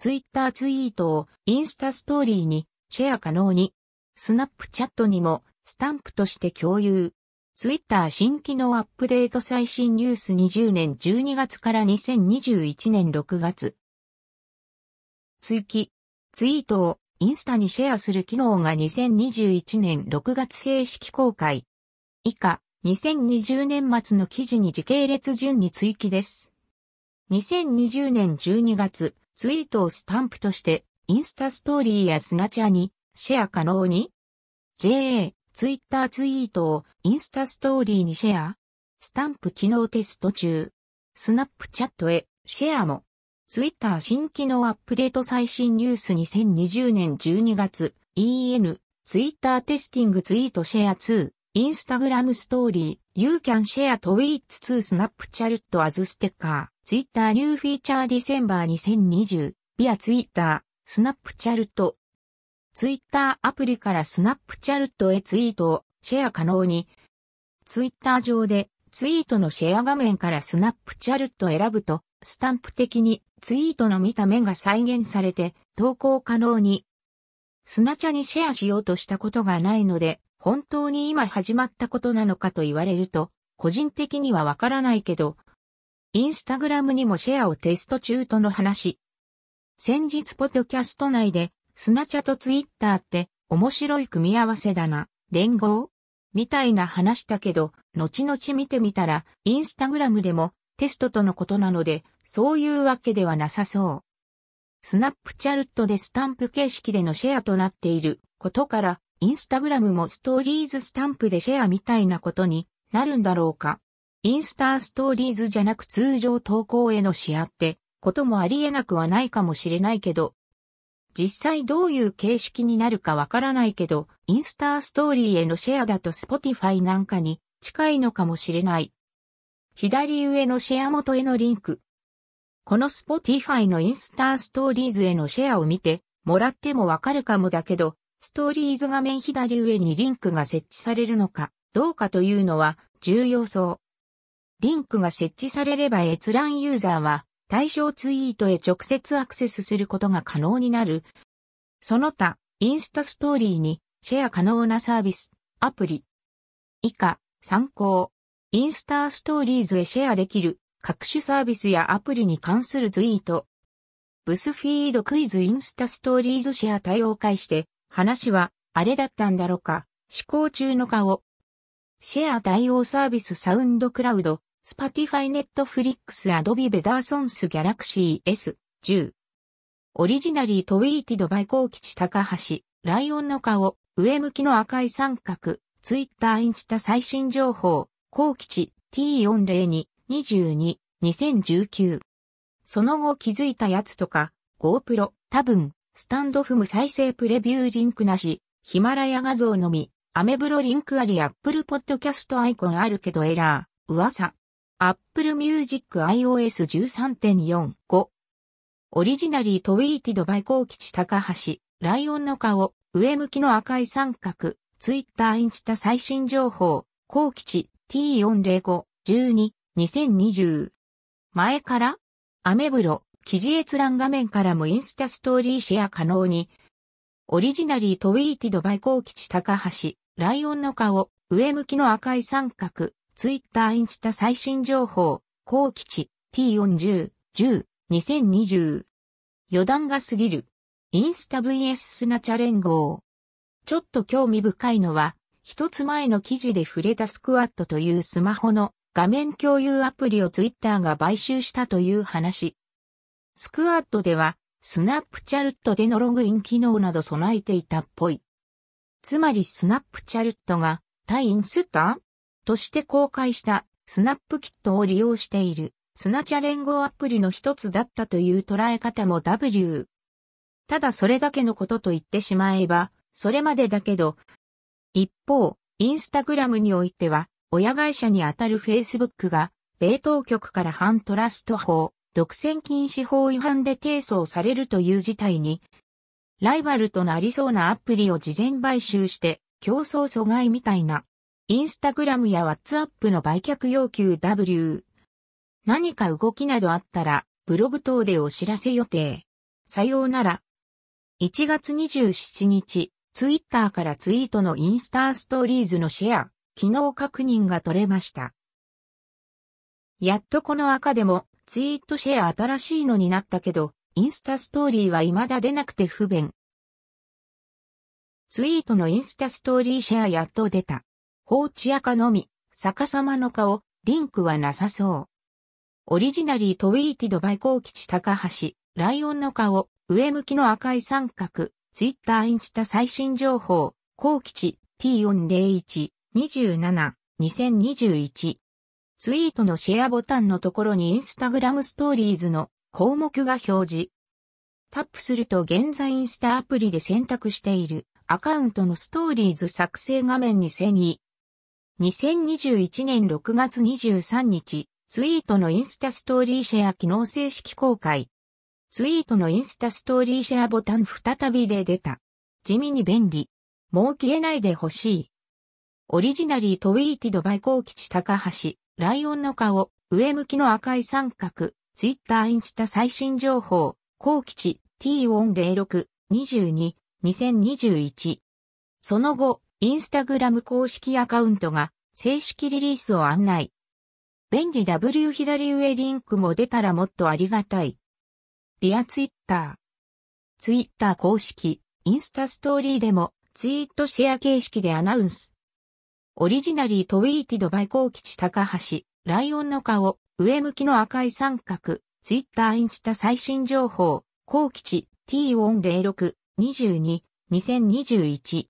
ツイッターツイートをインスタストーリーにシェア可能に、スナップチャットにもスタンプとして共有。ツイッター新機能アップデート最新ニュース20年12月から2021年6月。追記。ツイートをインスタにシェアする機能が2021年6月正式公開。以下、2020年末の記事に時系列順に追記です。2020年12月、ツイートをスタンプとして、インスタストーリーやスナチャにシェア可能に ?JA、ツイッターツイートをインスタストーリーにシェアスタンプ機能テスト中。スナップチャットへシェアも。ツイッター新機能アップデート最新ニュース2020年12月 EN Twitter testing tweet share to Instagram story You can share tweets to Snapchat as sticker Twitter new feature December 2020ビアツイッタースナップチャルトツイッターアプリからスナップチャルトへツイートをシェア可能に、ツイッター上でツイートのシェア画面からスナップチャルト選ぶと、スタンプ的にツイートの見た目が再現されて投稿可能に。スナチャにシェアしようとしたことがないので、本当に今始まったことなのかと言われると、個人的にはわからないけど、インスタグラムにもシェアをテスト中との話。先日ポッドキャスト内でスナチャとツイッターって面白い組み合わせだな。連合？みたいな話だけど、後々見てみたら、インスタグラムでもテストとのことなので、そういうわけではなさそう。スナップチャルットでスタンプ形式でのシェアとなっていることから、インスタグラムもストーリーズスタンプでシェアみたいなことになるんだろうか。インスターストーリーズじゃなく通常投稿へのシェアってこともありえなくはないかもしれないけど、実際どういう形式になるかわからないけど、インスターストーリーへのシェアだと Spotify なんかに近いのかもしれない。左上のシェア元へのリンク。この Spotify のインスターストーリーズへのシェアを見てもらってもわかるかもだけど、ストーリーズ画面左上にリンクが設置されるのかどうかというのは重要そう。リンクが設置されれば閲覧ユーザーは対象ツイートへ直接アクセスすることが可能になる。その他、インスタストーリーにシェア可能なサービス、アプリ。以下、参考。インスタストーリーズへシェアできる各種サービスやアプリに関するツイート。ブスフィードクイズインスタストーリーズシェア対応開して、話はあれだったんだろうか、思考中の顔。シェア対応サービスサウンドクラウド、スパティファイネットフリックスアドビベダーソンスギャラクシー S10。オリジナリートウィーティドバイコウキチ高橋、ライオンの顔、上向きの赤い三角、ツイッターインスタ最新情報、コウキチ T402、22、2019。その後気づいたやつとか、GoPro、多分、スタンドフム再生プレビューリンクなし、ヒマラヤ画像のみ、アメブロリンクあり。アップルポッドキャストアイコンあるけどエラー、噂。Apple Music iOS 13.45オリジナリートウィーティドバイコウキチ高橋、ライオンの顔、上向きの赤い三角、ツイッターインスタ最新情報、コウキチ T405、12、2020。前から？アメブロ、記事閲覧画面からもインスタストーリーシェア可能に。オリジナリートウィーティドバイコウキチ高橋、ライオンの顔、上向きの赤い三角、ツイッターインスタ最新情報、高吉 T40、10、2020。余談が過ぎる。インスタ VS スナチャ連合。ちょっと興味深いのは、一つ前の記事で触れたスクワットというスマホの画面共有アプリをツイッターが買収したという話。スクワットでは、スナップチャルットでのログイン機能など備えていたっぽい。つまりスナップチャルットが対インスタとして公開したスナップキットを利用しているスナチャ連合アプリの一つだったという捉え方も W。ただそれだけのことと言ってしまえば、それまでだけど、一方、インスタグラムにおいては、親会社にあたるフェイスブックが、米当局から反トラスト法、独占禁止法違反で提訴をされるという事態に、ライバルとなりそうなアプリを事前買収して、競争阻害みたいなインスタグラムやワッツアップの売却要求 W。何か動きなどあったら、ブログ等でお知らせ予定。さようなら。1月27日、ツイッターからツイートのインスタストーリーズのシェア、機能確認が取れました。やっとこの赤でもツイートシェア新しいのになったけど、インスタストーリーは未だ出なくて不便。ツイートのインスタストーリーシェアやっと出た。放置赤のみ、逆さまの顔、リンクはなさそう。オリジナリートウィーティドバイコー吉高橋、ライオンの顔、上向きの赤い三角、ツイッターインスタ最新情報、高吉 T401、27、2021。ツイートのシェアボタンのところにインスタグラムストーリーズの項目が表示。タップすると現在インスタアプリで選択しているアカウントのストーリーズ作成画面に遷移。2021年6月23日、ツイートのインスタストーリーシェア機能正式公開。ツイートのインスタストーリーシェアボタン再びで出た。地味に便利。もう消えないでほしい。オリジナリートウィーティドバイコー吉高橋、ライオンの顔、上向きの赤い三角、ツイッターインスタ最新情報、コウ吉 T406、22、2021。その後、インスタグラム公式アカウントが正式リリースを案内。便利。W 左上リンクも出たらもっとありがたい。リアツイッター。ツイッター公式、インスタストーリーでもツイートシェア形式でアナウンス。オリジナリートウィーティドバイコー吉高橋、ライオンの顔、上向きの赤い三角、ツイッターインスタ最新情報、コウ吉 T406、22、2021